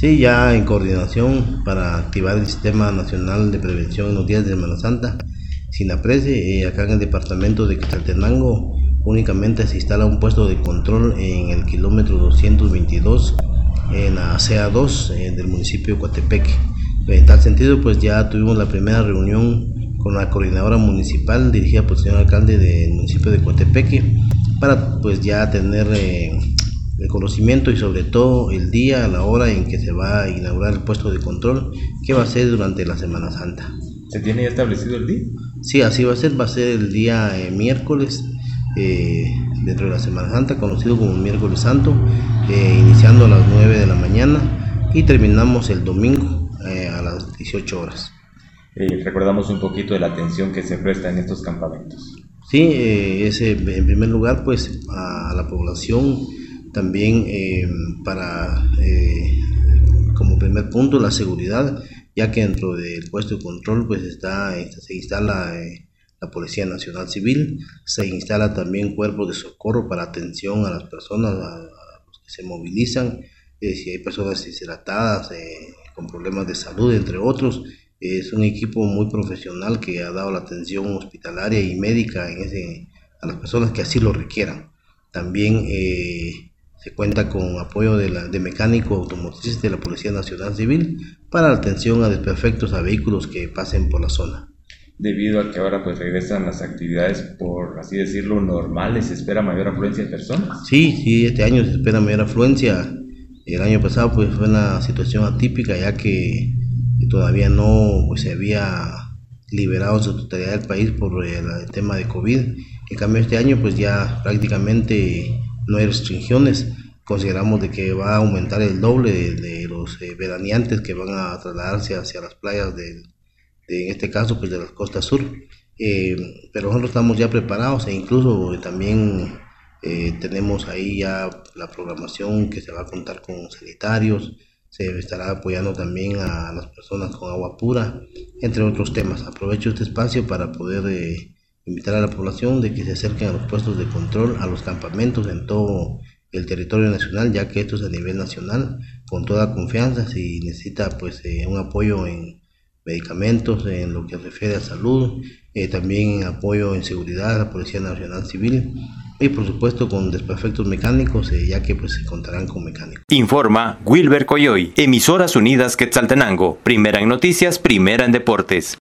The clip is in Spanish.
Sí, ya en coordinación para activar el Sistema Nacional de Prevención en los días de Semana Santa, sin aprecie, eh, acá en el departamento de Quetzaltenango únicamente se instala un puesto de control en el kilómetro 222 en la CA2 eh, del municipio de Coatepeque. En tal sentido, pues ya tuvimos la primera reunión con la coordinadora municipal dirigida por el señor alcalde del municipio de Coatepeque para pues ya tener eh, el conocimiento y sobre todo el día, la hora en que se va a inaugurar el puesto de control, que va a ser durante la Semana Santa. ¿Se tiene ya establecido el día? Sí, así va a ser, va a ser el día eh, miércoles eh, dentro de la Semana Santa, conocido como miércoles santo, eh, iniciando a las 9 de la mañana y terminamos el domingo a las 18 horas. recordamos un poquito de la atención que se presta en estos campamentos. Sí, es en primer lugar pues a la población también eh, para, eh, como primer punto, la seguridad, ya que dentro del puesto de control pues está, se instala eh, la Policía Nacional Civil, se instala también cuerpos de socorro para atención a las personas que se movilizan, si hay personas deshidratadas, con problemas de salud, entre otros. Es un equipo muy profesional que ha dado la atención hospitalaria y médica en ese, a las personas que así lo requieran. También se cuenta con apoyo de, la, de mecánico automotriz de la Policía Nacional Civil para la atención a desperfectos a vehículos que pasen por la zona. Debido a que ahora pues regresan las actividades, por así decirlo, normales, ¿se espera mayor afluencia de personas? Sí, sí, este año se espera mayor afluencia. El año pasado pues fue una situación atípica ya que todavía no pues, se había liberado su totalidad del país por el, el tema de COVID. En cambio este año pues ya prácticamente no hay restricciones. Consideramos de que va a aumentar el doble de, los eh, veraneantes que van a trasladarse hacia las playas de, en este caso, pues de la costa sur. Eh, pero nosotros estamos ya preparados e incluso también eh, tenemos ahí ya la programación que se va a contar con sanitarios, se estará apoyando también a las personas con agua pura, entre otros temas. Aprovecho este espacio para poder invitar a la población de que se acerquen a los puestos de control, a los campamentos en todo el territorio nacional, ya que esto es a nivel nacional, con toda confianza, si necesita pues eh, un apoyo en medicamentos, en lo que refiere a salud, eh, también apoyo en seguridad a la Policía Nacional Civil y por supuesto con desperfectos mecánicos, eh, ya que pues se contarán con mecánicos. Informa Wilber Coyoy, Emisoras Unidas Quetzaltenango, primera en noticias, primera en deportes.